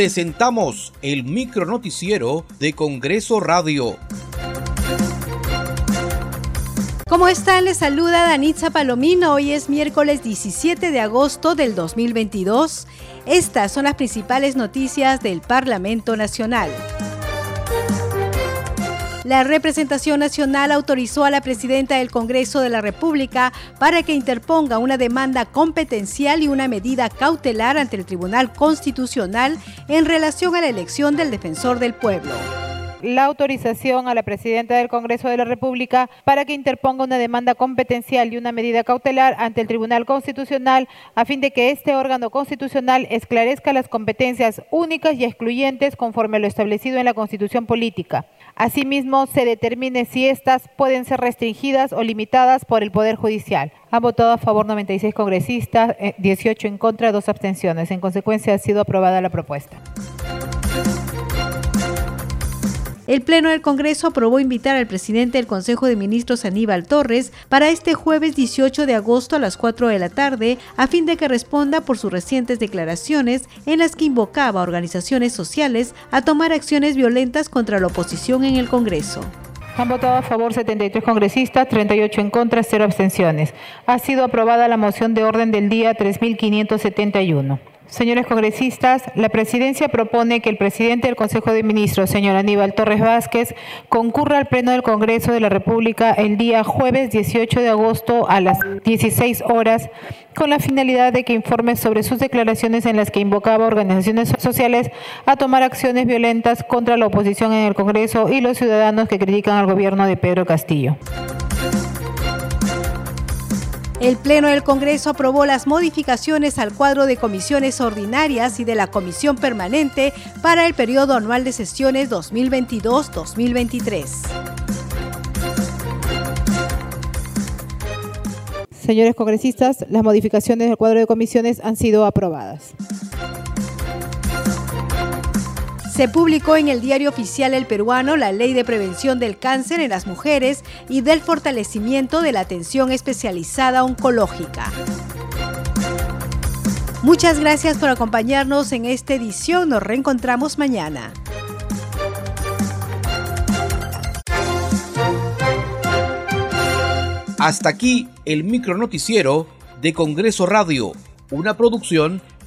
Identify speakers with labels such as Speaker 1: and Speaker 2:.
Speaker 1: presentamos el micro noticiero de Congreso Radio.
Speaker 2: ¿Cómo están? Les saluda Danitza Palomino. Hoy es miércoles 17 de agosto del 2022. Estas son las principales noticias del Parlamento Nacional. La representación nacional autorizó a la presidenta del Congreso de la República para que interponga una demanda competencial y una medida cautelar ante el Tribunal Constitucional en relación a la elección del defensor del pueblo
Speaker 3: la autorización a la presidenta del Congreso de la República para que interponga una demanda competencial y una medida cautelar ante el Tribunal Constitucional a fin de que este órgano constitucional esclarezca las competencias únicas y excluyentes conforme a lo establecido en la Constitución Política. Asimismo, se determine si éstas pueden ser restringidas o limitadas por el Poder Judicial. Han votado a favor 96 congresistas, 18 eh, en contra, dos abstenciones. En consecuencia, ha sido aprobada la propuesta.
Speaker 2: El Pleno del Congreso aprobó invitar al presidente del Consejo de Ministros Aníbal Torres para este jueves 18 de agosto a las 4 de la tarde a fin de que responda por sus recientes declaraciones en las que invocaba a organizaciones sociales a tomar acciones violentas contra la oposición en el Congreso.
Speaker 3: Han votado a favor 73 congresistas, 38 en contra, 0 abstenciones. Ha sido aprobada la moción de orden del día 3571. Señores congresistas, la presidencia propone que el presidente del Consejo de Ministros, señor Aníbal Torres Vázquez, concurra al Pleno del Congreso de la República el día jueves 18 de agosto a las 16 horas con la finalidad de que informe sobre sus declaraciones en las que invocaba organizaciones sociales a tomar acciones violentas contra la oposición en el Congreso y los ciudadanos que critican al gobierno de Pedro Castillo.
Speaker 2: El Pleno del Congreso aprobó las modificaciones al cuadro de comisiones ordinarias y de la Comisión Permanente para el periodo anual de sesiones 2022-2023.
Speaker 3: Señores congresistas, las modificaciones del cuadro de comisiones han sido aprobadas.
Speaker 2: Se publicó en el diario oficial El Peruano la Ley de Prevención del Cáncer en las Mujeres y del fortalecimiento de la atención especializada oncológica. Muchas gracias por acompañarnos en esta edición. Nos reencontramos mañana.
Speaker 1: Hasta aquí el micronoticiero de Congreso Radio, una producción